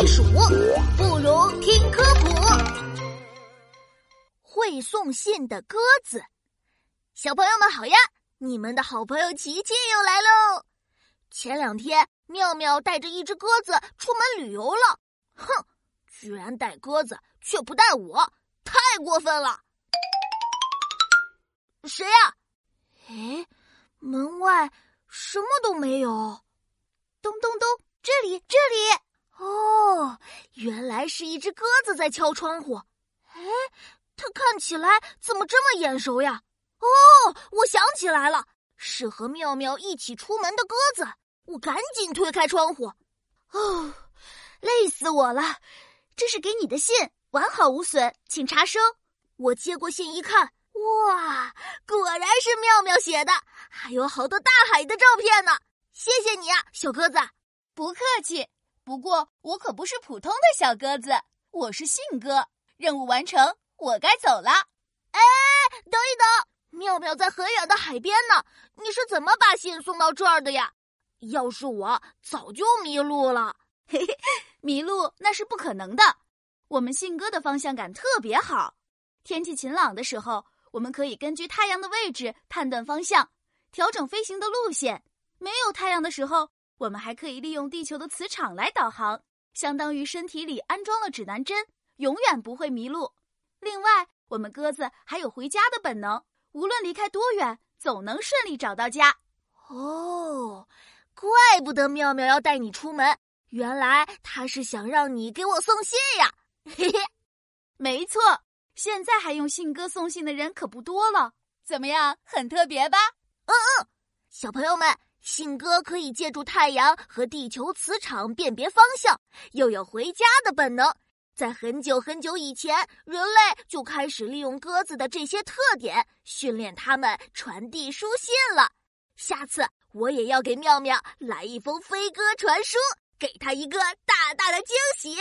避暑，不如听科普。会送信的鸽子，小朋友们好呀！你们的好朋友琪琪又来喽。前两天，妙妙带着一只鸽子出门旅游了，哼，居然带鸽子却不带我，太过分了！谁呀？哎，门外什么都没有。咚咚咚，这里，这里。原来是一只鸽子在敲窗户。哎，它看起来怎么这么眼熟呀？哦，我想起来了，是和妙妙一起出门的鸽子。我赶紧推开窗户。哦，累死我了！这是给你的信，完好无损，请查收。我接过信一看，哇，果然是妙妙写的，还有好多大海的照片呢。谢谢你啊，小鸽子。不客气。不过我可不是普通的小鸽子，我是信鸽。任务完成，我该走了。哎，等一等，妙妙在很远的海边呢，你是怎么把信送到这儿的呀？要是我，早就迷路了。嘿嘿，迷路那是不可能的。我们信鸽的方向感特别好，天气晴朗的时候，我们可以根据太阳的位置判断方向，调整飞行的路线。没有太阳的时候。我们还可以利用地球的磁场来导航，相当于身体里安装了指南针，永远不会迷路。另外，我们鸽子还有回家的本能，无论离开多远，总能顺利找到家。哦，怪不得妙妙要带你出门，原来他是想让你给我送信呀！嘿嘿，没错，现在还用信鸽送信的人可不多了。怎么样，很特别吧？嗯嗯，小朋友们。信鸽可以借助太阳和地球磁场辨别方向，又有回家的本能。在很久很久以前，人类就开始利用鸽子的这些特点，训练它们传递书信了。下次我也要给妙妙来一封飞鸽传书，给她一个大大的惊喜。